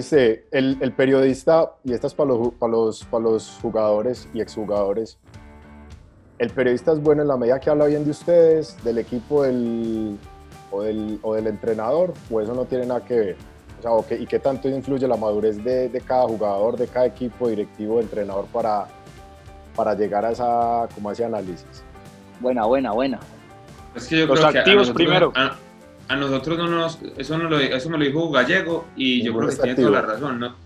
Oíste, el, el periodista, y estas para los, para, los, para los jugadores y exjugadores, el periodista es bueno en la medida que habla bien de ustedes, del equipo del, o, del, o del entrenador, o eso no tiene nada que ver. O sea, o que, ¿y qué tanto influye la madurez de, de, cada jugador, de cada equipo, directivo, entrenador para, para llegar a, esa, como a ese análisis? Buena, buena, buena. Es que yo Los creo que a activos nosotros- primero. A, a nosotros no nos. Eso, no lo, eso me lo dijo Gallego y yo creo que tiene activo. toda la razón, ¿no?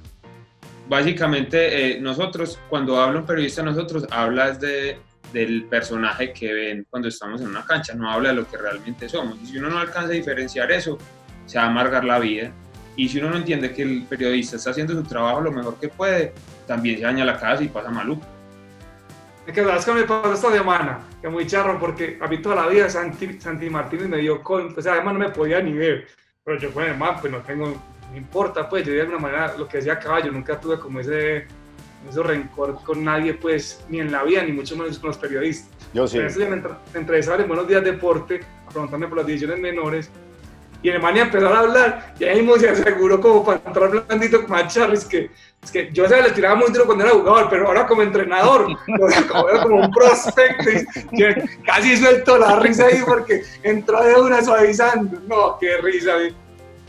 Básicamente, eh, nosotros, cuando habla un periodista, nosotros habla es de, del personaje que ven cuando estamos en una cancha, no habla de lo que realmente somos. Y si uno no alcanza a diferenciar eso, se va a amargar la vida. Y si uno no entiende que el periodista está haciendo su trabajo lo mejor que puede, también se daña la casa y pasa maluco. Es que sabes que me pasó esta semana, que muy charro, porque a mí toda la vida Santi, Santi Martínez me dio con, o sea, además no me podía ni ver, pero yo pues además pues no tengo, no importa, pues yo de alguna manera lo que decía Caballo, nunca tuve como ese, ese rencor con nadie, pues ni en la vida, ni mucho menos con los periodistas. Yo sí. Entonces me, me entrevistaban en Buenos Días Deporte, a preguntarme por las divisiones menores, y el man empezó a hablar, y ahí mismo se aseguró como para entrar blandito con Charlie, es que, es que yo se le tiraba muy duro cuando era jugador, pero ahora como entrenador, o sea, como, era como un prospecto, y casi suelto la risa ahí porque entró de una suavizando, no, qué risa,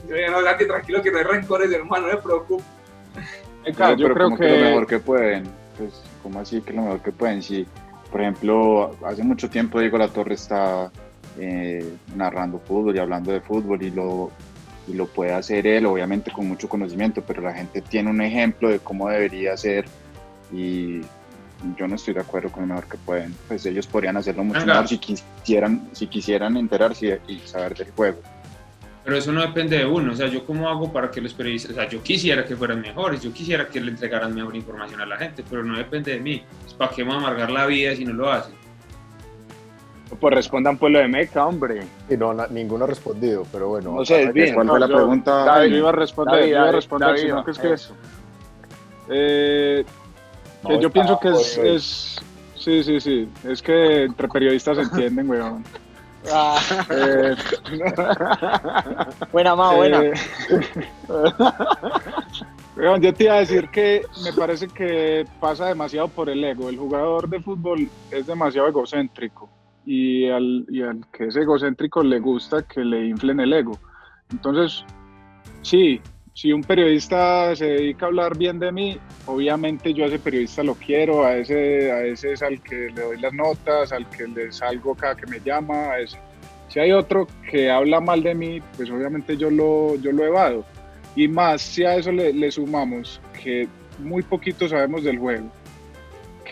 yo no, Santi, tranquilo que no hay rencores, hermano, no me preocupe. Venga, yo pero creo como que, lo mejor que pueden. Pues, ¿cómo así que lo mejor que pueden? Si, por ejemplo, hace mucho tiempo Diego La Torre está eh, narrando fútbol y hablando de fútbol y lo, y lo puede hacer él, obviamente con mucho conocimiento, pero la gente tiene un ejemplo de cómo debería ser y yo no estoy de acuerdo con lo mejor que pueden. Pues ellos podrían hacerlo mucho Venga. mejor si quisieran, si quisieran enterarse y, saber del juego. Pero eso no depende de uno. O sea, yo cómo hago para que los periodistas, o sea, yo quisiera que fueran mejores, yo quisiera que le entregaran mejor información a la gente, pero no depende de mí. Pues, ¿Para qué me amargar la vida si no lo hacen? Pues respondan pueblo de Meca, hombre. Y no, na- ninguno ha respondido, pero bueno. No sé, bien. ¿cuál fue la yo- pregunta? David, yo iba a responder, David, yo iba a responder, David, sino que es que eso. eh, que yo está pienso que es, es- sí, sí, sí, es que entre periodistas se entienden, weón. Ah, Eh, buena, ma, buena. eh, weón, yo te iba a decir que me parece que pasa demasiado por el ego. El jugador de fútbol es demasiado egocéntrico y al, y al que es egocéntrico le gusta que le inflen el ego. Entonces, sí, si un periodista se dedica a hablar bien de mí, obviamente yo a ese periodista lo quiero, a ese, a ese es al que le doy las notas, al que le salgo cada que me llama, a ese. Si hay otro que habla mal de mí, pues obviamente yo lo, yo lo evado. Y más si a eso le, le sumamos que muy poquito sabemos del juego,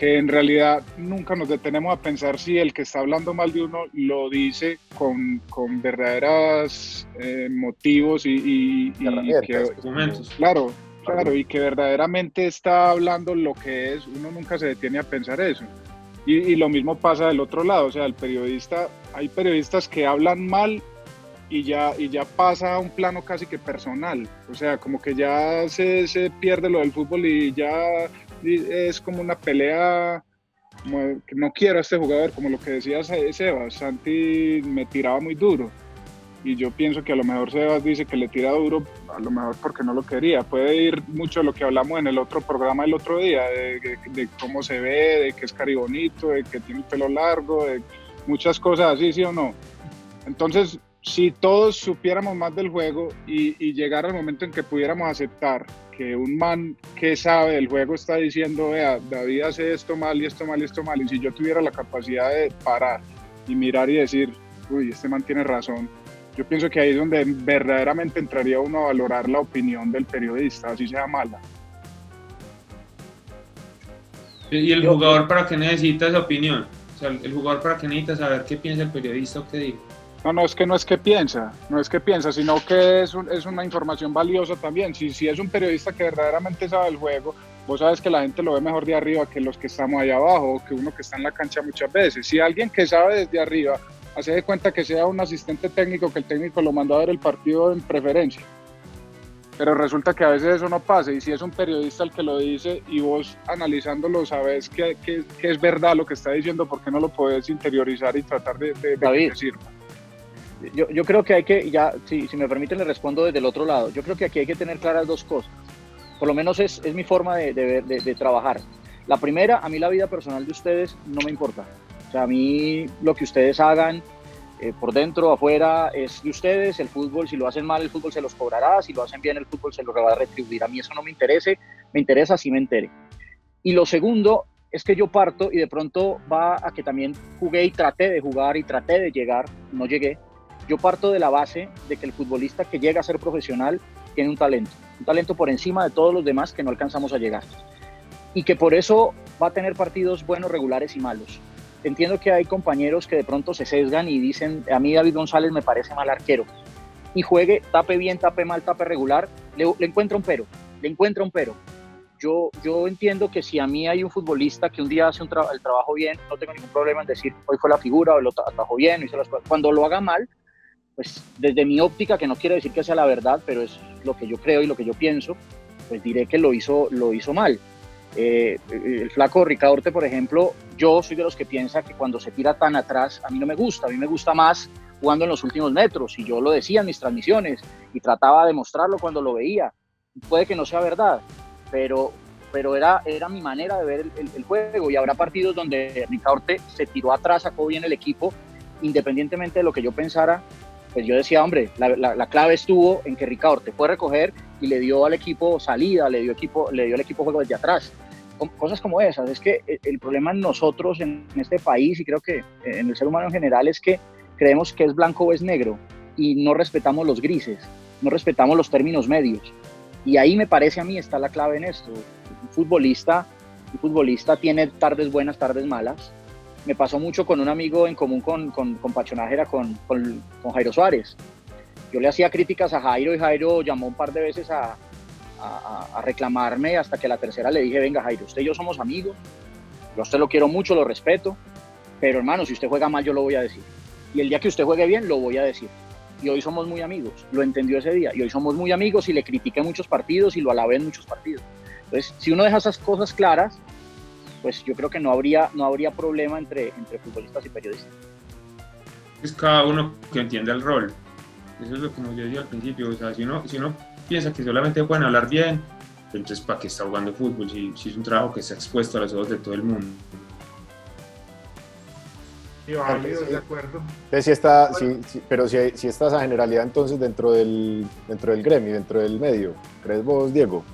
que en realidad nunca nos detenemos a pensar si el que está hablando mal de uno lo dice con, con verdaderos motivos y, y- y que, Documentos. Claro, claro, y que verdaderamente está hablando lo que es, uno nunca se detiene a pensar eso. Y, y lo mismo pasa del otro lado, o sea, el periodista, hay periodistas que hablan mal y ya, y ya pasa a un plano casi que personal, o sea, como que ya se, se pierde lo del fútbol y ya es como una pelea, no quiero a este jugador, como lo que decía Se- Sebas, Santi me tiraba muy duro y yo pienso que a lo mejor Sebas dice que le tira duro, a lo mejor porque no lo quería. Puede ir mucho de lo que hablamos en el otro programa el otro día, de- de cómo se ve, de que es caribonito, de que tiene el pelo largo, de muchas cosas así, sí o no. Entonces, si todos supiéramos más del juego y, llegara el momento en que pudiéramos aceptar que un man que sabe del juego está diciendo, vea, David hace esto mal y esto mal y esto mal, y si yo tuviera la capacidad de parar y mirar y decir, uy, este man tiene razón, yo pienso que ahí es donde verdaderamente entraría uno a valorar la opinión del periodista, así sea mala. ¿Y el jugador para qué necesita esa opinión? O sea, el jugador para qué necesita saber qué piensa el periodista o qué dice. No, no es que no es que piensa, no es que piensa, sino que es, un- es una información valiosa también. Si, si es un periodista que verdaderamente sabe el juego, vos sabes que la gente lo ve mejor de arriba que los que estamos allá abajo o que uno que está en la cancha muchas veces. Si alguien que sabe desde arriba, hace de cuenta que sea un asistente técnico, que el técnico lo mandó a ver el partido en preferencia. Pero resulta que a veces eso no pasa y si es un periodista el que lo dice y vos analizándolo sabes que, que- que es verdad lo que está diciendo, ¿por qué no lo puedes interiorizar y tratar de, de- de que David. te sirva? Yo, yo creo que hay que, ya, si, si me permiten, le respondo desde el otro lado. Yo creo que aquí hay que tener claras dos cosas. Por lo menos es, es mi forma de, de, de, de trabajar. La primera, a mí la vida personal de ustedes no me importa. O sea, a mí lo que ustedes hagan eh, por dentro, afuera, es de ustedes. El fútbol, si lo hacen mal, el fútbol se los cobrará. Si lo hacen bien, el fútbol se los va a retribuir. A mí eso no me interese. Me interesa si me entere. Y lo segundo es que yo parto y de pronto va a que también jugué y traté de jugar y traté de llegar. No llegué. Yo parto de la base de que el futbolista que llega a ser profesional tiene un talento. Un talento por encima de todos los demás que no alcanzamos a llegar y que por eso va a tener partidos buenos, regulares y malos. Entiendo que hay compañeros que de pronto se sesgan y dicen, a mí David González me parece mal arquero. Y juegue, tape bien, tape mal, tape regular, le, le encuentra un pero, le encuentra un pero. Yo, yo entiendo que si a mí hay un futbolista que un día hace un tra el trabajo bien, no tengo ningún problema en decir, hoy fue la figura, o lo trabajó bien, hizo las cosas. Cuando lo haga mal, pues desde mi óptica, que no quiere decir que sea la verdad, pero es lo que yo creo y lo que yo pienso, pues diré que lo hizo, lo hizo mal eh, el flaco Ricardo Orte, por ejemplo, yo soy de los que piensa que cuando se tira tan atrás, a mí no me gusta, a mí me gusta más jugando en los últimos metros, y yo lo decía en mis transmisiones, y trataba de mostrarlo cuando lo veía. Puede que no sea verdad, pero, pero era, era mi manera de ver el, el, el juego, y habrá partidos donde Ricardo Orte se tiró atrás, sacó bien el equipo, independientemente de lo que yo pensara, pues yo decía, hombre, la, la, la clave estuvo en que Ricardo Orte fue a recoger y le dio al equipo salida, le dio, equipo, le dio al equipo juego desde atrás. Cosas como esas. Es que el problema en nosotros, en este país, y creo que en el ser humano en general, es que creemos que es blanco o es negro y no respetamos los grises, no respetamos los términos medios. Y ahí me parece a mí está la clave en esto. Un futbolista, un futbolista tiene tardes buenas, tardes malas. Me pasó mucho con un amigo en común con, con, con con, con, Jairo Suárez yo le hacía críticas a Jairo y Jairo llamó un par de veces a, a, a, reclamarme hasta que la tercera le dije, venga Jairo, usted y yo somos amigos, yo a usted lo quiero mucho, lo respeto, pero hermano, si usted juega mal yo lo voy a decir. Y el día que usted juegue bien lo voy a decir. Y hoy somos muy amigos, lo entendió ese día. Y hoy somos muy amigos y le critiqué muchos partidos y lo alabé en muchos partidos. Entonces, si uno deja esas cosas claras, pues yo creo que no habría, no habría problema entre, entre futbolistas y periodistas. Es cada uno que entiende el rol. Eso es lo que yo decía al principio. O sea, si uno, si uno piensa que solamente pueden hablar bien, entonces ¿para qué está jugando fútbol? Si, si es un trabajo que está expuesto a los ojos de todo el mundo. Sí, válido, de acuerdo. Entonces, si está, si, si, pero si, si está esa generalidad entonces dentro del, dentro del gremio, dentro del medio, ¿crees vos, Diego?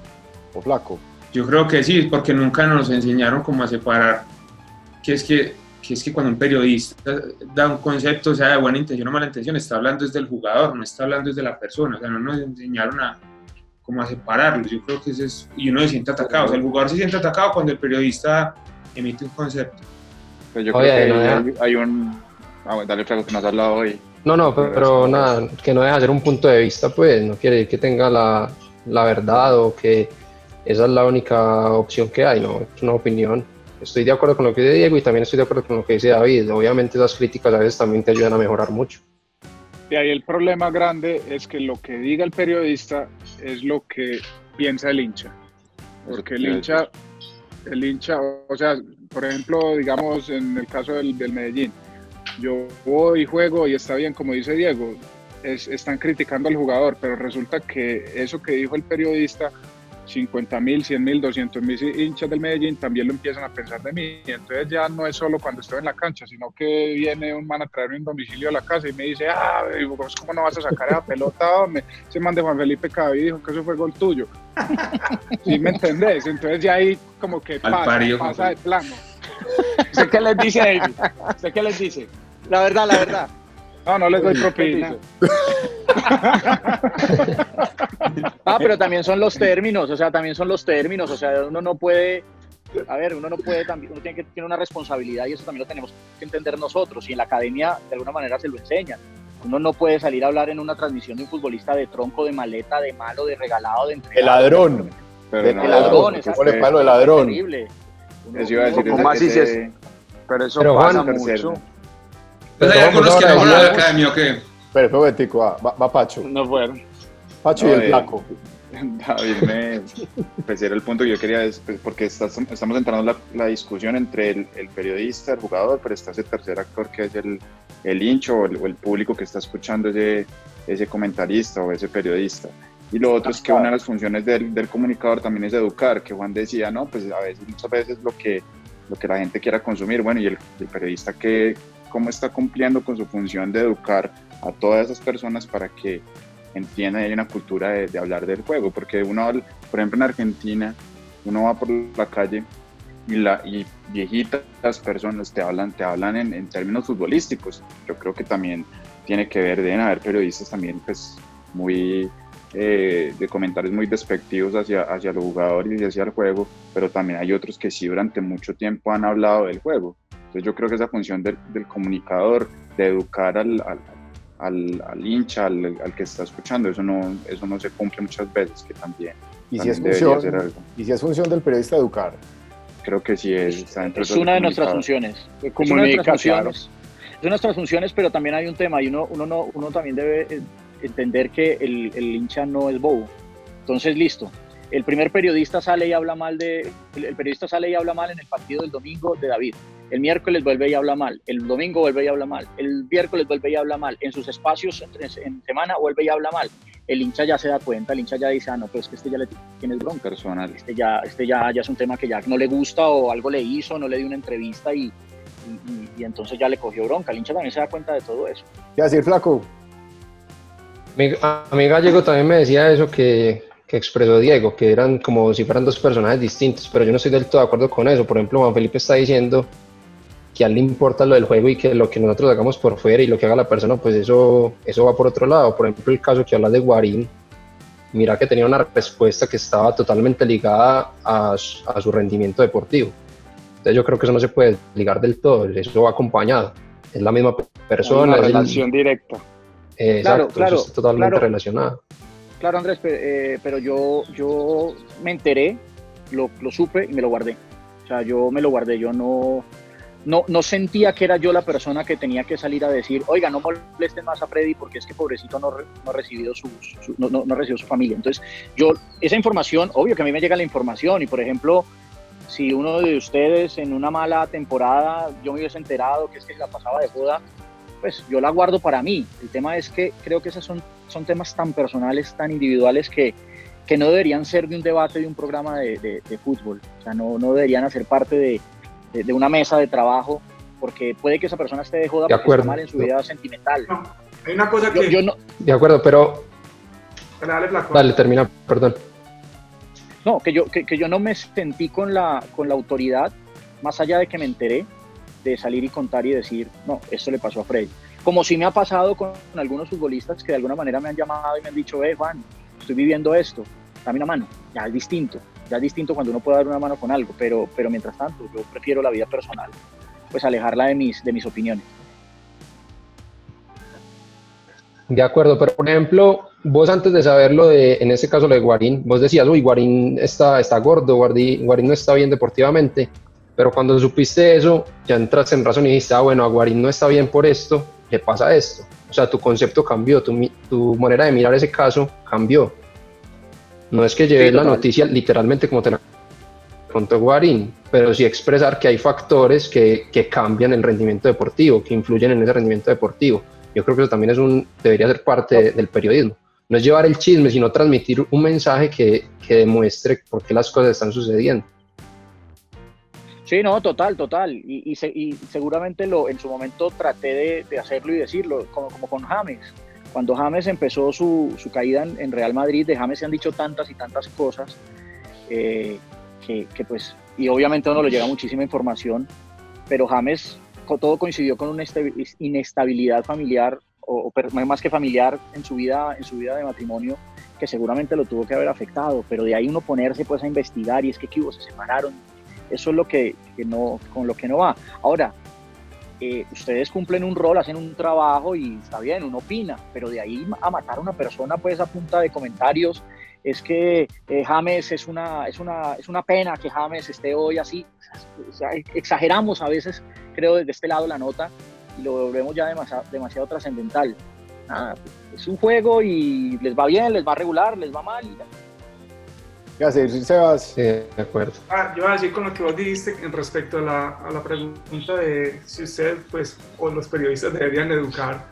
¿O Flaco? Yo creo que sí, porque nunca nos enseñaron cómo a separar que es que, que es que cuando un periodista da un concepto, sea, de buena intención o mala intención, está hablando desde el jugador, no está hablando desde la persona, o sea, no nos enseñaron a cómo a separarlos, yo creo que eso es, y uno se siente atacado, o sea, el jugador se siente atacado cuando el periodista emite un concepto. Pero yo Oye, creo que no hay, hay, un... Ah, dale, Franco, que nos has hablado hoy. No, no, pero, pero nada, que no deja de ser un punto de vista, pues, no quiere decir que tenga la, la verdad o que esa es la única opción que hay, no, es una opinión. Estoy de acuerdo con lo que dice Diego y también estoy de acuerdo con lo que dice David. Obviamente esas críticas a veces también te ayudan a mejorar mucho. De ahí el problema grande es que lo que diga el periodista es lo que piensa el hincha. Porque el hincha, el hincha, o sea, por ejemplo, digamos en el caso del, del Medellín, yo voy y juego y está bien, como dice Diego, es, están criticando al jugador, pero resulta que eso que dijo el periodista 50 mil, 100 mil, 200 mil hinchas del Medellín también lo empiezan a pensar de mí. Y entonces ya no es solo cuando estoy en la cancha, sino que viene un man a traerme un domicilio a la casa y me dice, ah, vos cómo no vas a sacar esa pelota, hombre. Ese man de Juan Felipe Cabi dijo que eso fue gol tuyo. ¿Sí me entendés? Entonces ya ahí como que pasa, pario, pasa de plano. ¿Usted qué les dice, David? ¿Usted qué les dice? La verdad, la verdad. No, no les doy propina. ah, pero también son los términos, o sea, también son los términos, o sea, uno no puede, a ver, uno no puede también, uno tiene que tener una responsabilidad y eso también lo tenemos que entender nosotros y en la academia de alguna manera se lo enseñan. Uno no puede salir a hablar en una transmisión de un futbolista de tronco, de maleta, de malo, de regalado, de entregado. El ladrón. Pero de, no, el ladrón, es pone palo de ladrón. Terrible. Uno, eso iba a decir, ¿cómo así ese... Pero eso pero pasa mucho. Pues hay algunos que no van a la academia o qué. Momentico, va, va, Pacho. No fueron. Pacho No, y el flaco. David, me, pues era el punto que yo quería, es- pues, porque estás- estamos entrando en la, la discusión entre el, el periodista, el jugador, pero está ese tercer actor que es el, el hincho o el, o el público que está escuchando ese, ese comentarista o ese periodista. Y lo otro es que una de las funciones del, del, comunicador también es educar, que Juan decía, no, pues a veces, muchas veces lo que, lo que la gente quiera consumir, bueno, y el, el periodista que cómo está cumpliendo con su función de educar a todas esas personas para que entiendan y hay una cultura de, de hablar del juego, porque uno, por ejemplo, en Argentina, uno va por la calle y, la, y viejitas personas te hablan, te hablan en, en, términos futbolísticos. Yo creo que también tiene que ver, deben haber periodistas también pues muy eh, de comentarios muy despectivos hacia, hacia los jugadores y hacia el juego, pero también hay otros que sí durante mucho tiempo han hablado del juego. Entonces yo creo que esa función del, del comunicador, de educar al, al, al, al hincha, al, al, que está escuchando, eso no, eso no se cumple muchas veces, que también, ¿Y si, es función, y si es función del periodista educar. Creo que sí es. Está es una de nuestras funciones. Es una de nuestras funciones. Es una de nuestras funciones, pero también hay un tema y uno, uno, no, uno también debe entender que el, el hincha no es bobo. Entonces, listo. El primer periodista sale y habla mal de. El periodista sale y habla mal en el partido del domingo de David. El miércoles vuelve y habla mal. El domingo vuelve y habla mal. El miércoles vuelve y habla mal. En sus espacios en, en semana vuelve y habla mal. El hincha ya se da cuenta, el hincha ya dice, ah, no, pues que este ya le tiene bronca. Personal. Este ya, este ya, ya es un tema que ya no le gusta o algo le hizo, no le dio una entrevista y, y, y, y entonces ya le cogió bronca. El hincha también se da cuenta de todo eso. ¿Qué decir, Flaco? Mi, a mi gallego también me decía eso que, que expresó Diego, que eran como si fueran dos personajes distintos, pero yo no estoy del todo de acuerdo con eso. Por ejemplo, Juan Felipe está diciendo que a él le importa lo del juego y que lo que nosotros hagamos por fuera y lo que haga la persona, pues eso, eso va por otro lado. Por ejemplo, el caso que habla de Guarín, mira que tenía una respuesta que estaba totalmente ligada a, a su rendimiento deportivo. Entonces yo creo que eso no se puede ligar del todo, eso va acompañado. Es la misma persona. Una relación el, directa. Eh, claro, exacto, claro, eso está totalmente claro. relacionado. Claro, Andrés, pero, eh, pero yo, yo me enteré, lo, lo supe y me lo guardé. O sea, yo me lo guardé, yo no, no, no, sentía que era yo la persona que tenía que salir a decir, oiga, no molesten más a Freddy porque es que pobrecito no, no ha recibido su, no, no, no, recibido su familia. Entonces, yo, esa información, obvio que a mí me llega la información y, por ejemplo, si uno de ustedes en una mala temporada yo me hubiese enterado que es que la pasaba de joda, pues yo la guardo para mí. El tema es que creo que esos son, son temas tan personales, tan individuales que, que no deberían ser de un debate de un programa de, de, de fútbol. O sea, no, no deberían hacer parte de de, de, una mesa de trabajo, porque puede que esa persona esté de joda de porque está mal en su vida sentimental. No, hay una cosa que... Yo, yo no... De acuerdo, pero... Dale, dale, dale, termina, perdón. No, que yo, que, que, yo no me sentí con la, con la autoridad, más allá de que me enteré, de salir y contar y decir, no, esto le pasó a Freddy. Como si me ha pasado con algunos futbolistas que de alguna manera me han llamado y me han dicho, eh, Juan, estoy viviendo esto, dame una mano, ya es distinto ya es distinto cuando uno puede dar una mano con algo, pero, pero mientras tanto yo prefiero la vida personal, pues alejarla de mis, de mis opiniones. De acuerdo, pero por ejemplo, vos antes de saberlo de, en este caso lo de Guarín, vos decías, uy, Guarín está, está gordo, Guarín, no está bien deportivamente, pero cuando supiste eso, ya entraste en razón y dijiste, ah, bueno, a Guarín no está bien por esto, le pasa esto. O sea, tu concepto cambió, tu, tu manera de mirar ese caso cambió. No es que lleves sí, la noticia literalmente como te la contó Guarín, pero sí expresar que hay factores que, que, cambian el rendimiento deportivo, que influyen en ese rendimiento deportivo. Yo creo que eso también es un, debería ser parte del periodismo. No es llevar el chisme, sino transmitir un mensaje que, que demuestre por qué las cosas están sucediendo. Sí, no, total, total. Y, y, se, y seguramente lo, en su momento traté de, de hacerlo y decirlo, como, como con James cuando James empezó su, su caída en, en, Real Madrid, de James se han dicho tantas y tantas cosas eh, que, que, pues, y obviamente a uno le llega muchísima información, pero James todo coincidió con una inestabilidad familiar, o, o más que familiar, en su, vida, en su vida de matrimonio, que seguramente lo tuvo que haber afectado, pero de ahí uno ponerse pues a investigar y es que, ¿qué hubo? Se separaron, eso es lo que, que no, con lo que no va. Ahora, eh, ustedes cumplen un rol, hacen un trabajo y está bien, uno opina, pero de ahí a matar a una persona pues a punta de comentarios, es que eh, James es una, es, una, es una pena que James esté hoy así, exageramos a veces, creo, desde este lado la nota y lo volvemos ya demasiado, trascendental. Nada, es un juego y les va bien, les va regular, les va mal ¿Qué hacer, Sebas? Sí, de acuerdo. Ah, yo voy a decir con lo que vos dijiste en respecto a la, a la pregunta de si usted, pues, o los periodistas deberían educar.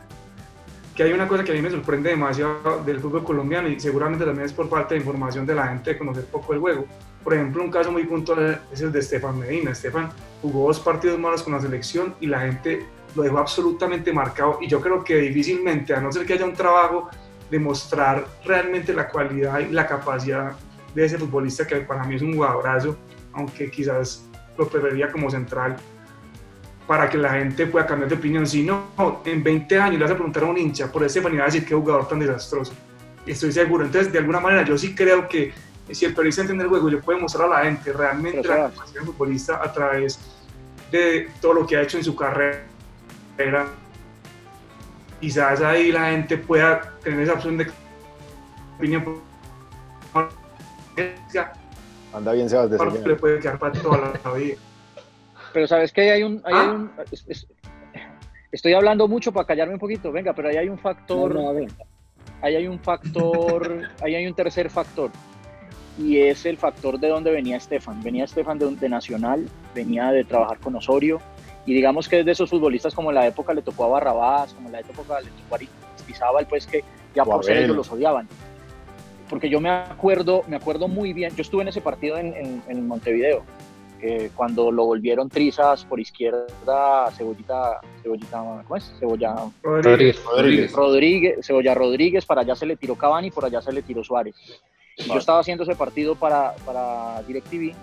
que hay una cosa que a mí me sorprende demasiado del fútbol colombiano y seguramente también es por falta de información de la gente de conocer poco el juego. Por ejemplo, un caso muy puntual es el de Estefan Medina. Estefan jugó dos partidos malos con la selección y la gente lo dejó absolutamente marcado y yo creo que difícilmente, a no ser que haya un trabajo de mostrar realmente la cualidad y la capacidad de ese futbolista que para mí es un jugadorazo, aunque quizás lo preferiría como central, para que la gente pueda cambiar de opinión. Si no, en 20 años le vas a preguntar a un hincha por ese manera a decir qué jugador tan desastroso. Estoy seguro. Entonces, de alguna manera, yo sí creo que si el periodista entiende el juego, le puede mostrar a la gente realmente la capacidad del futbolista a través de todo lo que ha hecho en su carrera. Quizás ahí la gente pueda tener esa opción de opinión. Anda bien, Sebas, de Le puede quedar para toda la vida. Pero sabes que hay un... Hay ¿Ah? un estoy hablando mucho para callarme un poquito, venga, pero ahí hay un factor... ahí hay un factor, ahí hay un tercer factor. Y es el factor de dónde venía Estefan. Venía Estefan de, de Nacional, venía de trabajar con Osorio, y digamos que es de esos futbolistas como en la época le tocó a Barrabás, como en la época le tocó a Aristizábal, pues que ya por ser ellos los odiaban. Porque yo me acuerdo, me acuerdo muy bien, yo estuve en ese partido en, en Montevideo, cuando lo volvieron trizas por izquierda, Cebollita, Cebollita, ¿cómo es? Cebolla Rodríguez. Rodríguez. Cebolla Rodríguez, para allá se le tiró Cavani, por allá se le tiró Suárez. Yo estaba haciendo ese partido para, para DirecTV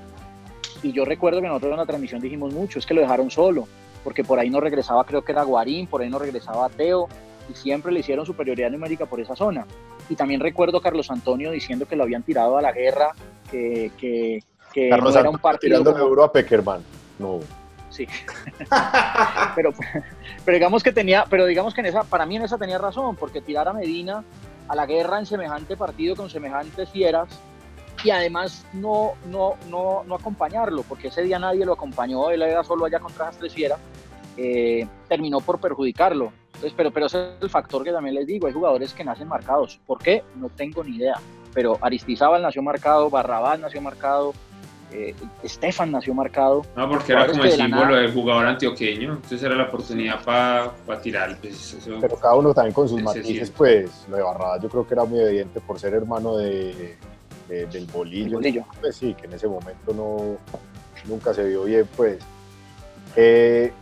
y yo recuerdo que nosotros en la transmisión dijimos mucho, es que lo dejaron solo, porque por ahí no regresaba, creo que era Guarín, por ahí no regresaba Teo, y siempre le hicieron superioridad numérica por esa zona. Y también recuerdo a Carlos Antonio diciendo que lo habían tirado a la guerra, que, que, que Carlos no era un partido. Tirando como... euro a Peckerman. No. Sí. pero, pero digamos que tenía, pero digamos que en esa, para mí en esa tenía razón, porque tirar a Medina a la guerra en semejante partido con semejantes fieras y además no, no, no, no acompañarlo, porque ese día nadie lo acompañó, él era solo allá contra las tres fieras, eh, terminó por perjudicarlo. Entonces, pero, pero ese es el factor que también les digo, hay jugadores que nacen marcados. ¿Por qué? No tengo ni idea. Pero Aristizábal nació marcado, Barrabás nació marcado, eh, Estefan nació marcado. No, porque era como el símbolo del jugador antioqueño, entonces era la oportunidad para tirar. Pues, Pero cada uno también con sus matices, pues lo de Barrabás yo creo que era muy evidente por ser hermano de, del bolillo. Pues sí, que en ese momento no, nunca se vio bien, pues. Eh,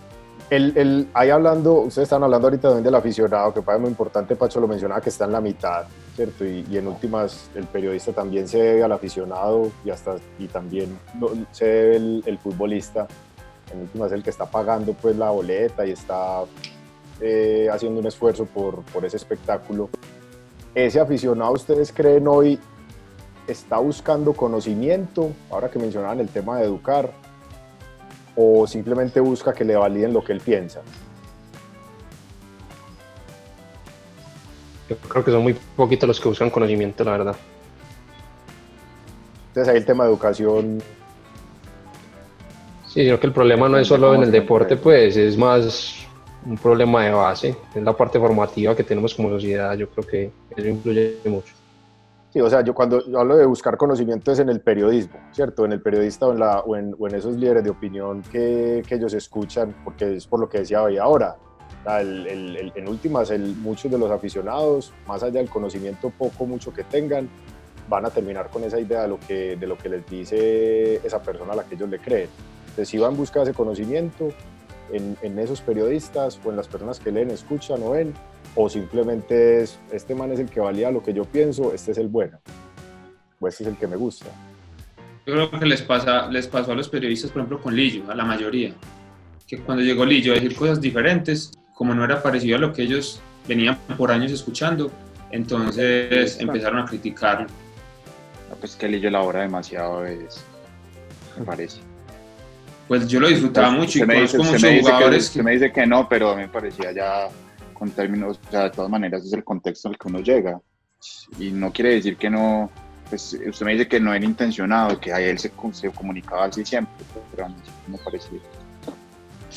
el, el, ahí hablando, ustedes están hablando ahorita también del aficionado, que parece muy importante, Pacho lo mencionaba, que está en la mitad, ¿cierto? Y, y en últimas, el periodista también se debe al aficionado y, hasta, y también se debe el, el futbolista. En últimas, el que está pagando pues la boleta y está eh, haciendo un esfuerzo por, por ese espectáculo. ¿Ese aficionado, ustedes creen hoy, está buscando conocimiento? Ahora que mencionaban el tema de educar, o simplemente busca que le validen lo que él piensa? Yo creo que son muy poquitos los que buscan conocimiento, la verdad. Entonces ahí el tema de educación. Sí, creo que el problema no es solo en el deporte, pues es más un problema de base, es la parte formativa que tenemos como sociedad, yo creo que eso influye mucho. Sí, o sea, yo cuando hablo de buscar conocimiento es en el periodismo, ¿cierto? En el periodista o en, la, o en, o en esos líderes de opinión que, que, ellos escuchan, porque es por lo que decía hoy ahora. El, el, en últimas, muchos de los aficionados, más allá del conocimiento poco, mucho que tengan, van a terminar con esa idea de lo que, de lo que les dice esa persona a la que ellos le creen. Entonces, si van a buscar ese conocimiento en, en esos periodistas o en las personas que leen, escuchan o ven, o simplemente es, este man es el que valía lo que yo pienso, este es el bueno, o este es el que me gusta. Yo creo que les, pasa, les pasó a los periodistas, por ejemplo, con Lillo, a la mayoría, que cuando llegó Lillo a decir cosas diferentes, como no era parecido a lo que ellos venían por años escuchando, entonces empezaron a criticarlo. pues que Lillo elabora demasiado, es, me parece. Pues yo lo disfrutaba mucho y conozco muchos jugadores. Que, me dice que no, pero a mí me parecía ya con términos, o sea, de todas maneras es el contexto al que uno llega. Y no quiere decir que no, pues usted me dice que no era intencionado, que a él se, se comunicaba así siempre, pero a mí me parecía.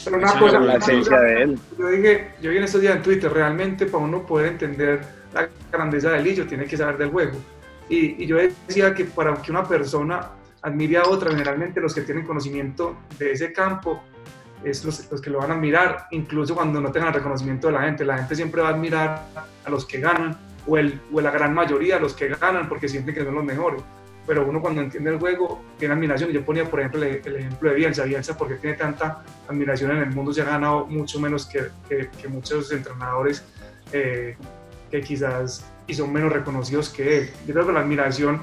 Pero una cosa, la esencia de él. Yo dije, yo vi en estos días en Twitter, realmente para uno poder entender la grandeza del Lillo tiene que saber del juego. Y, y, yo decía que para que una persona admire a otra, generalmente los que tienen conocimiento de ese campo es los, los, que lo van a admirar, incluso cuando no tengan reconocimiento de la gente. La gente siempre va a admirar a los que ganan, o, el, o la gran mayoría a los que ganan, porque sienten que son los mejores. Pero uno cuando entiende el juego tiene admiración. Yo ponía, por ejemplo, el, el ejemplo de Bielsa. Bielsa, porque tiene tanta admiración en el mundo, se ha ganado mucho menos que, que, que muchos entrenadores eh, que quizás y son menos reconocidos que él. Yo creo que la admiración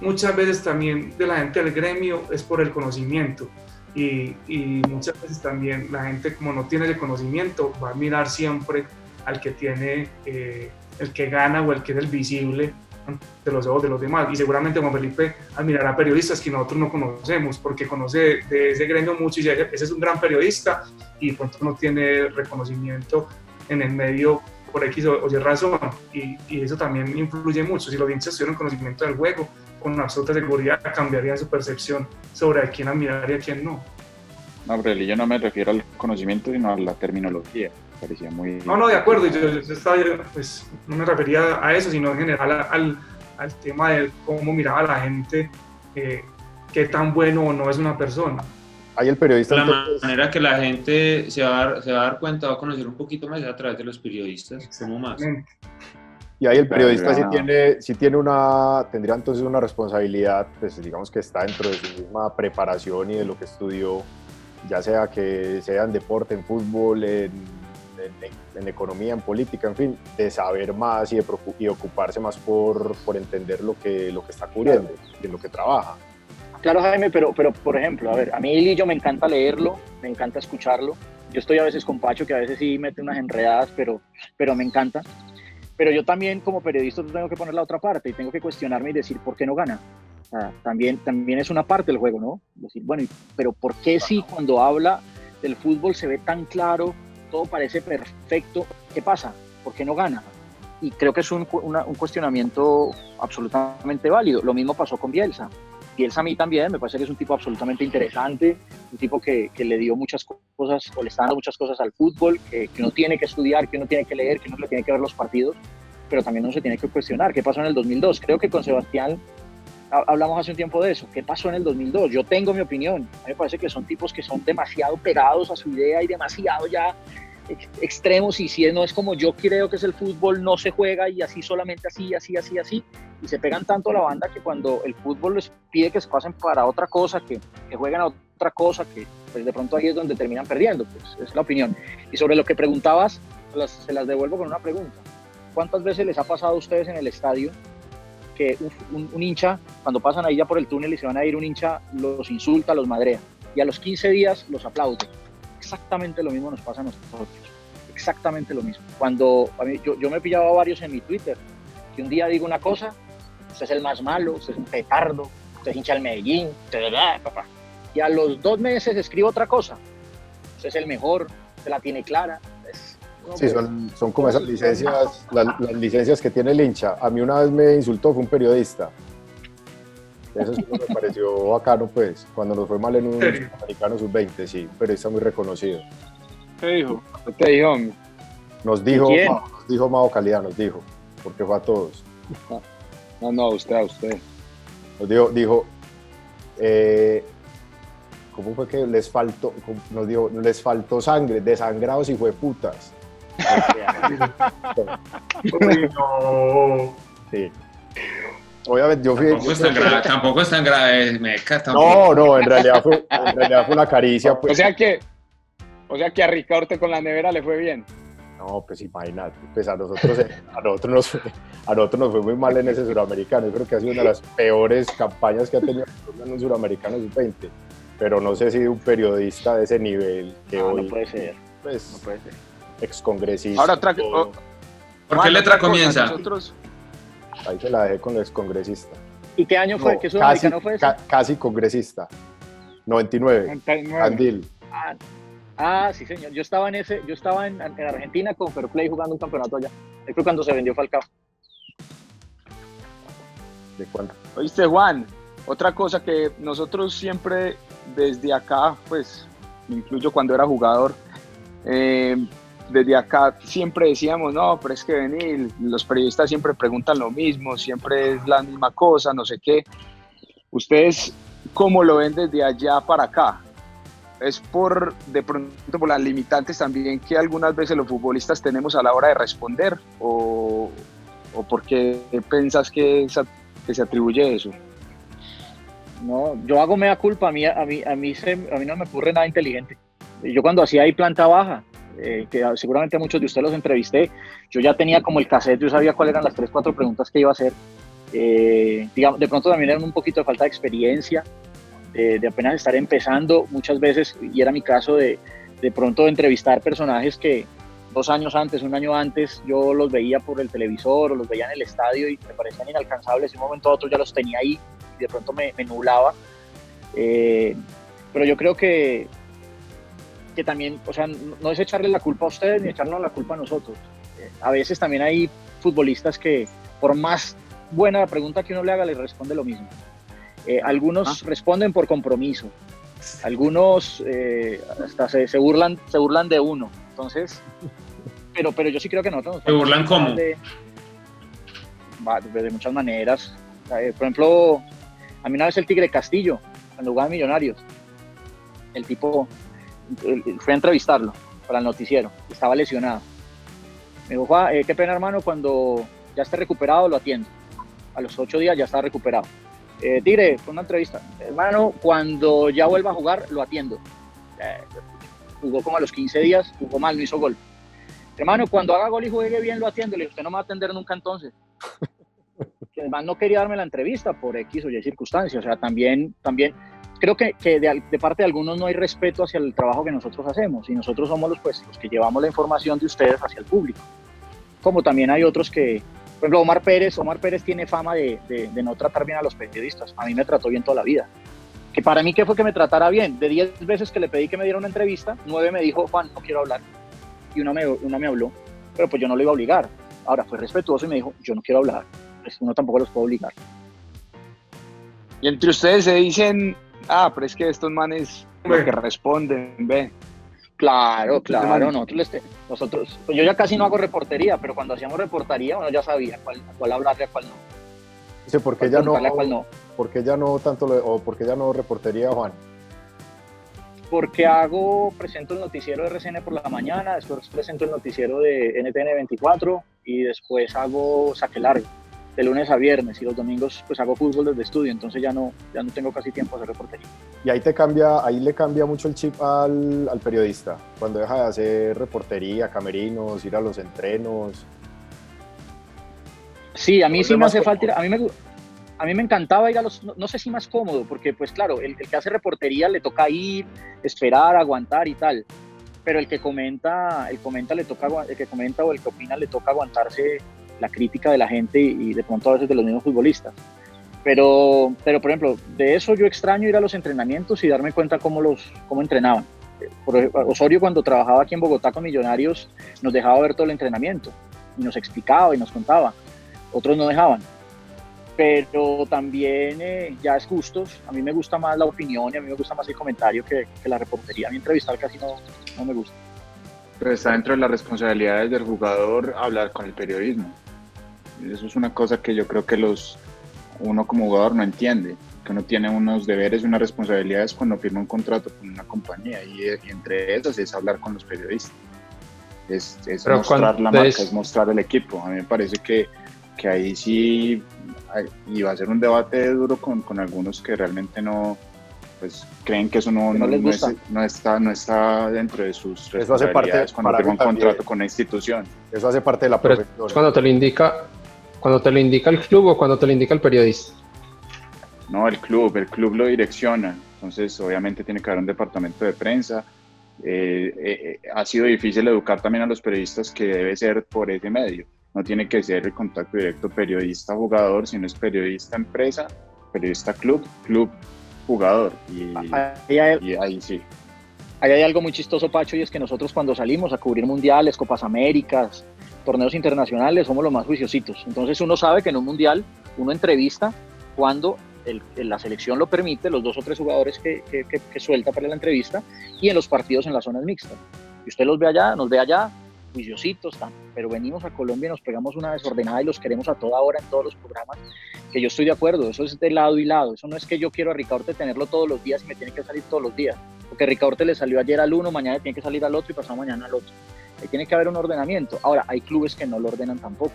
muchas veces también de la gente del gremio es por el conocimiento y, y, muchas veces también la gente como no tiene el conocimiento va a mirar siempre al que tiene, eh, el que gana o el que es el visible de los ojos de los demás. Y seguramente Juan Felipe admirará periodistas que nosotros no conocemos porque conoce de ese gremio mucho y ese es un gran periodista y pronto no tiene reconocimiento en el medio por X o, Y razón. Y, y, eso también influye mucho. Si los hinchas tuvieron conocimiento del juego con absoluta seguridad cambiaría su percepción sobre a quién admirar y a quién no. No, pero yo no me refiero al conocimiento, sino a la terminología. Parecía muy... No, no, de acuerdo. Yo, yo estaba, pues, no me refería a eso, sino en general al, al tema de cómo miraba la gente, eh, qué tan bueno o no es una persona. Hay el periodista. De la entonces... manera que la gente se va, a dar, se va a dar cuenta, va a conocer un poquito más a través de los periodistas, como más. Y ahí el periodista sí tiene, sí tiene una, tendría entonces una responsabilidad, pues digamos que está dentro de su misma preparación y de lo que estudió, ya sea que sea en deporte, en fútbol, en, en, en economía, en política, en fin, de saber más y, de, y ocuparse más por, por entender lo que, lo que está cubriendo y en lo que trabaja. Claro, Jaime, pero, pero por ejemplo, a ver, a mí Lillo me encanta leerlo, me encanta escucharlo. Yo estoy a veces con Pacho, que a veces sí mete unas enredadas, pero, pero me encanta pero yo también como periodista tengo que poner la otra parte y tengo que cuestionarme y decir por qué no gana. O sea, también, también es una parte del juego, ¿no? Decir, bueno, pero ¿por qué si cuando habla del fútbol se ve tan claro, todo parece perfecto, ¿qué pasa? ¿Por qué no gana? Y creo que es un, una, un cuestionamiento absolutamente válido. Lo mismo pasó con Bielsa. Bielsa a mí también, me parece que es un tipo absolutamente interesante, un tipo que, que, le dio muchas cosas, o le está dando muchas cosas al fútbol, que, que uno tiene que estudiar, que uno tiene que leer, que uno le tiene que ver los partidos, pero también uno se tiene que cuestionar qué pasó en el 2002. Creo que con Sebastián hablamos hace un tiempo de eso, qué pasó en el 2002. Yo tengo mi opinión, a mí me parece que son tipos que son demasiado pegados a su idea y demasiado ya extremos y si no es como yo creo que es el fútbol, no se juega y así solamente así, así, así, así. Y se pegan tanto a la banda que cuando el fútbol les pide que se pasen para otra cosa, que, que jueguen a otra cosa, que pues de pronto ahí es donde terminan perdiendo, pues es la opinión. Y sobre lo que preguntabas, se las devuelvo con una pregunta. ¿Cuántas veces les ha pasado a ustedes en el estadio que un, un, un hincha, cuando pasan ahí ya por el túnel y se van a ir, un hincha los insulta, los madrea? Y a los 15 días los aplaude exactamente lo mismo nos pasa a nosotros. Exactamente lo mismo. Cuando a mí, yo, yo me pillaba a varios en mi Twitter, que un día digo una cosa, usted es el más malo, usted es un petardo, usted es hincha del Medellín, usted papá. Y a los dos meses escribo otra cosa. Usted es el mejor, usted la tiene clara. Es, no, sí, son, son como esas licencias, las, las licencias que tiene el hincha. A mí una vez me insultó, fue un periodista, eso sí me pareció bacano, pues, cuando nos fue mal en un americano sub-20, sí, pero está muy reconocido. ¿Qué dijo? ¿Qué te dijo, hombre? Nos dijo, Mao, nos dijo Mao Calidad, nos dijo, porque fue a todos. No, no, a usted, a usted. Nos dijo, dijo eh, ¿cómo fue que les faltó, nos dijo, les faltó sangre, desangrados y fue putas? no. Sí. Obviamente yo fui. Tampoco es tan grave, tampoco es tan grave, Meca. No, no, en realidad fue, en realidad fue una caricia. Pues. O sea que, o sea que a Ricardo con la nevera le fue bien. No, pues imagínate, pues a nosotros, a nosotros, nos, a nosotros nos fue muy mal en ese suramericano. Yo creo que ha sido una de las peores campañas que ha tenido en un suramericano sub-20. Pero no sé si un periodista de ese nivel que no, hoy. No puede ser. Pues, no puede ser. Excongresista. Ahora, otra, oh, ¿por qué letra comienza? Nosotros, Ahí se la dejé con el excongresista. ¿Y qué año fue? No, ¿Qué casi, sudamericano fue ese? ca, casi congresista. 99. 99. Andil. Ah, ah, sí, señor. Yo estaba en ese, yo estaba en, en Argentina con Fairplay jugando un campeonato allá. Ahí fue cuando se vendió Falcao. ¿De cuándo? Oíste, Juan, otra cosa que nosotros siempre desde acá, pues, incluyo cuando era jugador, eh, desde acá siempre decíamos, no, pero es que venir, los periodistas siempre preguntan lo mismo, siempre es la misma cosa, no sé qué. ¿Ustedes cómo lo ven desde allá para acá? es por de pronto por las limitantes también que algunas veces los futbolistas tenemos a la hora de responder o, o por qué pensás que, que se atribuye eso? No, yo hago mea culpa, a mí, a mí, a mí, a mí no me ocurre nada inteligente. Yo cuando hacía ahí planta baja, eh, que seguramente muchos de ustedes los entrevisté, yo ya tenía como el cassette, yo sabía cuáles eran las tres, cuatro preguntas que iba a hacer. Eh, digamos, de pronto también era un poquito de falta de experiencia, de, apenas estar empezando muchas veces, y era mi caso de, de pronto entrevistar personajes que dos años antes, un año antes, yo los veía por el televisor o los veía en el estadio y me parecían inalcanzables, y un momento a otro ya los tenía ahí y de pronto me, me nublaba. Eh, pero yo creo que, que también, o sea, no es echarle la culpa a ustedes ni echarle la culpa a nosotros. Eh, a veces también hay futbolistas que, por más buena la pregunta que uno le haga, le responde lo mismo. Eh, algunos responden por compromiso, algunos eh, hasta se, se, burlan, se burlan de uno. Entonces, pero, pero yo sí creo que nosotros... ¿Se burlan cómo? De, de, muchas maneras. por ejemplo, a mí una vez el Tigre Castillo, cuando jugaba Millonarios, el tipo fui a entrevistarlo para el noticiero, estaba lesionado. Me dijo, Juan, eh, qué pena hermano, cuando ya esté recuperado lo atiendo. A los ocho días ya está recuperado. Eh, Tigre, fue una entrevista. Hermano, cuando ya vuelva a jugar, lo atiendo. Eh, jugó como a los 15 días, jugó mal, no hizo gol. Hermano, cuando haga gol y juegue bien, lo atiendo. Le dije, usted no me va a atender nunca entonces. además no quería darme la entrevista por X o Y circunstancias. O sea, también, también creo que, que de, parte de algunos no hay respeto hacia el trabajo que nosotros hacemos y nosotros somos los, pues, los que llevamos la información de ustedes hacia el público. Como también hay otros que, por ejemplo, Omar Pérez, Omar Pérez tiene fama de, no tratar bien a los periodistas. A mí me trató bien toda la vida. Que para mí, ¿qué fue que me tratara bien? De 10 veces que le pedí que me diera una entrevista, 9 me dijo, Juan, no quiero hablar. Y una me, una me habló, pero pues yo no lo iba a obligar. Ahora fue respetuoso y me dijo, yo no quiero hablar. Pues uno tampoco los puede obligar. Y entre ustedes se dicen, ah, pero es que estos manes lo que responden, ve. Claro, claro, nosotros, nosotros pues yo ya casi no hago reportería, pero cuando hacíamos reportería, uno ya sabía cuál, cuál hablarle a cuál no. Dice, ¿por qué ya no, no? ¿Por qué ya no tanto, o por qué ya no reportería, Juan? Porque hago, presento el noticiero de RCN por la mañana, después presento el noticiero de NTN 24 y después hago saque largo de lunes a viernes y los domingos pues hago fútbol desde estudio, entonces ya no, ya no tengo casi tiempo de hacer reportería. Y ahí te cambia, ahí le cambia mucho el chip al, al periodista, cuando deja de hacer reportería, camerinos, ir a los entrenos. Sí, a mí sí me hace falta ir, a mí me, a mí me encantaba ir a los, no, no sé si más cómodo, porque pues claro, el, el, que hace reportería le toca ir, esperar, aguantar y tal, pero el que comenta, el comenta le toca, el que comenta o el que opina le toca aguantarse la crítica de la gente y de pronto a veces de los mismos futbolistas. Pero, pero por ejemplo, de eso yo extraño ir a los entrenamientos y darme cuenta cómo, los, cómo entrenaban. Por ejemplo, Osorio cuando trabajaba aquí en Bogotá con Millonarios nos dejaba ver todo el entrenamiento y nos explicaba y nos contaba. Otros no dejaban. Pero también eh, ya es gustos. A mí me gusta más la opinión y a mí me gusta más el comentario que, que la reportería. A mí entrevistar casi no, no me gusta. Pero está dentro de las responsabilidades del jugador hablar con el periodismo. Eso es una cosa que yo creo que los uno como jugador no entiende, que uno tiene unos deberes y unas responsabilidades cuando firma un contrato con una compañía y, y entre esas es hablar con los periodistas. Es, es mostrar la marca, es... es mostrar el equipo. A mí me parece que, que ahí sí iba a ser un debate duro con, con algunos que realmente no, pues creen que eso no, no, no, no, es, no, está, no está dentro de sus eso hace parte cuando firma un contrato con una institución. Eso hace parte de la Pero cuando te lo indica cuando te lo indica el club o cuando te lo indica el periodista. No, el club, el club lo direcciona. Entonces, obviamente tiene que haber un departamento de prensa. Eh, eh, ha sido difícil educar también a los periodistas que debe ser por ese medio. No tiene que ser el contacto directo periodista-jugador, sino es periodista-empresa, periodista-club, club-jugador. Y, y ahí sí. Hay algo muy chistoso, Pacho, y es que nosotros cuando salimos a cubrir mundiales, Copas Américas, torneos internacionales, somos los más juiciositos. Entonces uno sabe que en un mundial uno entrevista cuando la selección lo permite, los dos o tres jugadores que, que, que, que, suelta para la entrevista, y en los partidos en las zonas mixtas. Y usted los ve allá, nos ve allá, juiciositos, pero venimos a Colombia y nos pegamos una desordenada y los queremos a toda hora en todos los programas, que yo estoy de acuerdo, eso es de lado y lado, eso no es que yo quiero a Ricaurte tenerlo todos los días y me tiene que salir todos los días, porque Ricaurte le salió ayer al uno, mañana tiene que salir al otro y pasado mañana al otro. Ahí tiene que haber un ordenamiento. Ahora, hay clubes que no lo ordenan tampoco.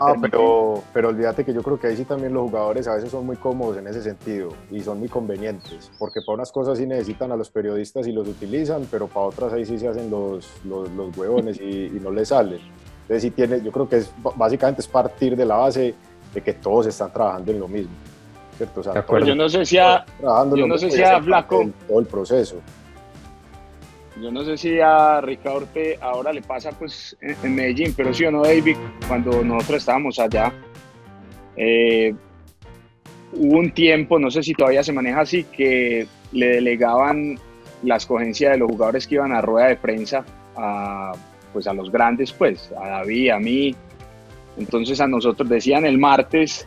Ah, pero, pero olvídate que yo creo que ahí sí también los jugadores a veces son muy cómodos en ese sentido y son muy convenientes, porque para unas cosas sí necesitan a los periodistas y los utilizan, pero para otras ahí sí se hacen los, los, los huevones y, no les sale. Entonces sí tiene, yo creo que es, básicamente es partir de la base de que todos están trabajando en lo mismo. ¿cierto? yo no sé si a, yo no sé si a Flaco todo el proceso yo no sé si a Ricaurte ahora le pasa pues en, Medellín, pero sí o no, David, cuando nosotros estábamos allá, eh, hubo un tiempo, no sé si todavía se maneja así, que le delegaban la escogencia de los jugadores que iban a rueda de prensa a, pues a los grandes, pues, a David, a mí. Entonces a nosotros decían el martes,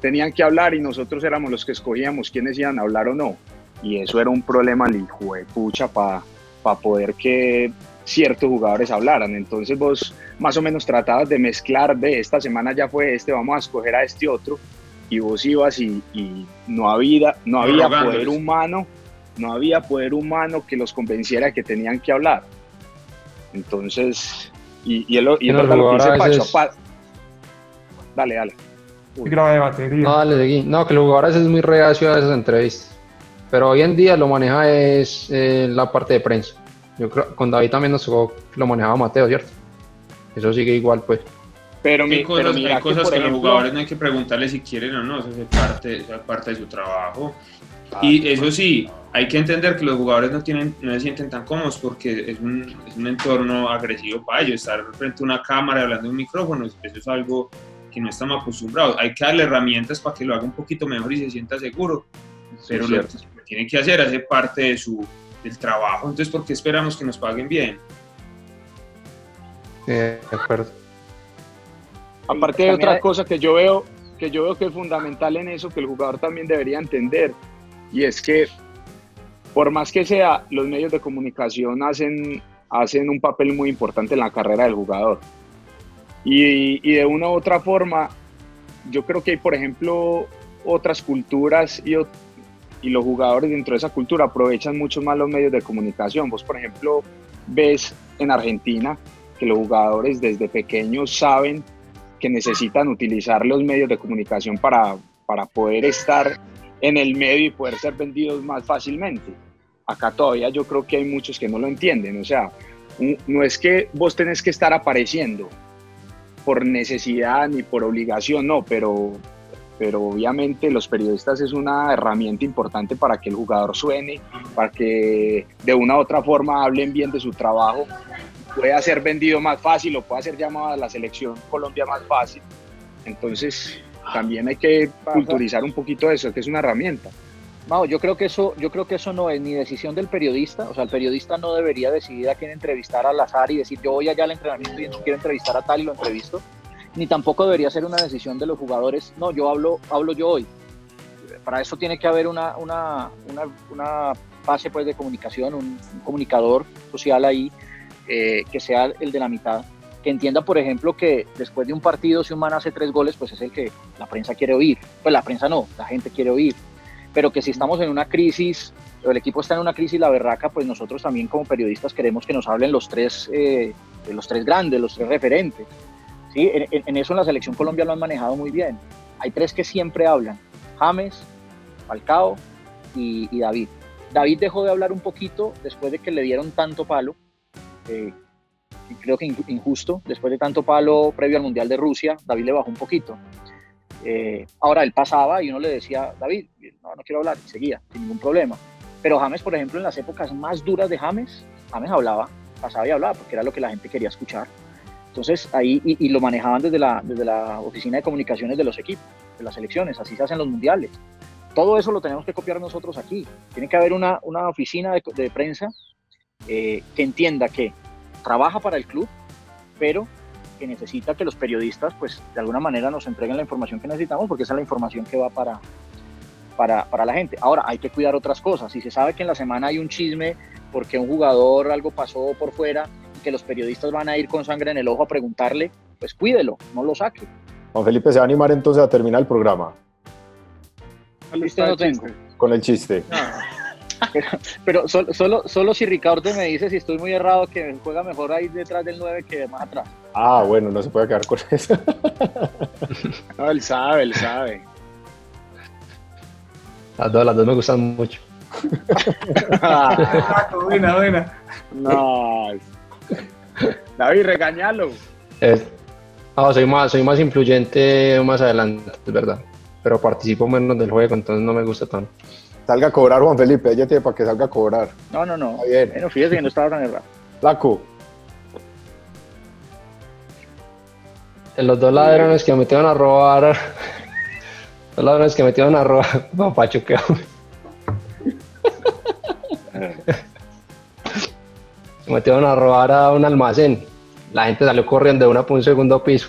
tenían que hablar y nosotros éramos los que escogíamos quiénes iban a hablar o no. Y eso era un problema, hijo de pucha, para para poder que ciertos jugadores hablaran. Entonces vos más o menos tratabas de mezclar, de esta semana ya fue este, vamos a escoger a este otro, y vos ibas y, no había, no había poder humano, no había poder humano que los convenciera que tenían que hablar. Entonces, y, y, y es verdad lo que dice Pacho. Dale, dale. Grave batería. No, dale, No, que los jugadores es muy reacio a esas entrevistas pero hoy en día lo maneja es eh, la parte de prensa. Yo creo con David también nos lo manejaba Mateo, ¿cierto? Eso sigue igual, pues. Pero, hay cosas, hay cosas que, los jugadores no hay que preguntarle si quieren o no, eso es parte, parte de su trabajo. Ah, y eso sí, hay que entender que los jugadores no, tienen, no se sienten tan cómodos porque es un, es un entorno agresivo para ellos. Estar frente a una cámara hablando de un micrófono, eso es algo que no estamos acostumbrados. Hay que darle herramientas para que lo haga un poquito mejor y se sienta seguro. Pero lo, tiene que hacer, hace parte de su, del trabajo. Entonces, ¿por qué esperamos que nos paguen bien? de acuerdo. Aparte de otra cosa que yo veo que yo veo que es fundamental en eso que el jugador también debería entender y es que por más que sea los medios de comunicación hacen hacen un papel muy importante en la carrera del jugador y, y de una u otra forma yo creo que hay por ejemplo otras culturas y, y los jugadores dentro de esa cultura aprovechan mucho más los medios de comunicación. Vos, por ejemplo, ves en Argentina que los jugadores desde pequeños saben que necesitan utilizar los medios de comunicación para, para poder estar en el medio y poder ser vendidos más fácilmente. Acá todavía yo creo que hay muchos que no lo entienden. O sea, no es que vos tenés que estar apareciendo por necesidad ni por obligación, no, pero pero obviamente los periodistas es una herramienta importante para que el jugador suene, para que de una u otra forma hablen bien de su trabajo, pueda ser vendido más fácil o pueda ser llamado a la selección Colombia más fácil. Entonces también hay que culturizar un poquito eso, que es una herramienta. No, yo creo que eso, yo creo que eso no es ni decisión del periodista, o sea, el periodista no debería decidir a quién entrevistar al azar y decir yo voy allá al entrenamiento y quiero entrevistar a tal y lo entrevisto ni tampoco debería ser una decisión de los jugadores, no, yo hablo, hablo yo hoy. Para eso tiene que haber una, una, una, una pues, de comunicación, un, comunicador social ahí eh, que sea el de la mitad, que entienda, por ejemplo, que después de un partido, si un man hace tres goles, pues es el que la prensa quiere oír. Pues la prensa no, la gente quiere oír. Pero que si estamos en una crisis, el equipo está en una crisis, la berraca, pues nosotros también como periodistas queremos que nos hablen los tres, eh, los tres grandes, los tres referentes. ¿Sí? En, eso en la selección Colombia lo han manejado muy bien. Hay tres que siempre hablan, James, Falcao y, David. David dejó de hablar un poquito después de que le dieron tanto palo, eh, creo que injusto, después de tanto palo previo al Mundial de Rusia, David le bajó un poquito. Eh, ahora él pasaba y uno le decía, David, no, no quiero hablar, y seguía, sin ningún problema. Pero James, por ejemplo, en las épocas más duras de James, James hablaba, pasaba y hablaba, porque era lo que la gente quería escuchar. Entonces ahí, y, lo manejaban desde la, desde la oficina de comunicaciones de los equipos, de las selecciones, así se hacen los mundiales. Todo eso lo tenemos que copiar nosotros aquí. Tiene que haber una, una oficina de, de prensa eh, que entienda que trabaja para el club, pero que necesita que los periodistas, pues de alguna manera nos entreguen la información que necesitamos, porque esa es la información que va para, para, para, la gente. Ahora, hay que cuidar otras cosas. Si se sabe que en la semana hay un chisme porque un jugador algo pasó por fuera, que los periodistas van a ir con sangre en el ojo a preguntarle, pues cuídelo, no lo saque. Juan Felipe se va a animar entonces a terminar el programa Chiste no tengo. con el chiste. Pero, pero sol- solo, solo si Ricardo me dice si estoy muy errado que juega mejor ahí detrás del 9 que más atrás. Ah, bueno, no se puede quedar con eso. No, él sabe, él sabe. Las dos, las dos me gustan mucho. Ah, buena, buena. no. David, regañalo. Es- no, soy más, soy más influyente más adelante, es verdad. Pero participo menos del juego, entonces no me gusta tanto. Salga a cobrar, Juan Felipe. Ella tiene para que salga a cobrar. No, no, no. Está bien. Bueno, fíjese que no estaba tan errado. Flaco. En los dos ladrones que me metieron a robar. Los ladrones que me metieron a robar. Papacho, que Se metieron a robar a un almacén. La gente salió corriendo de una por un segundo piso.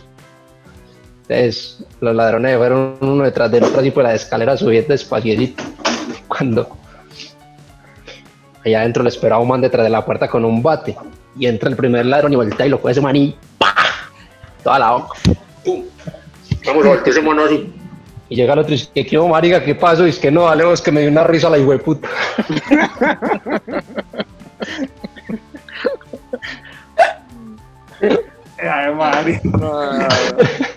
Entonces, los ladrones fueron uno detrás del otro así por la escalera subiendo despacito. Cuando allá adentro le esperaba un man detrás de la puerta con un bate. Y entra el primer ladrón y voltea y lo coge ese man y ¡pah! Toda la boca. ¡Pum! Vamos a voltear ese mono así. Y llega el otro y dice, ¿qué quiero, marica? ¿Qué pasó? Y es que no, vale, vos que me dio una risa la hijueputa. eh, Mario. No, no, no.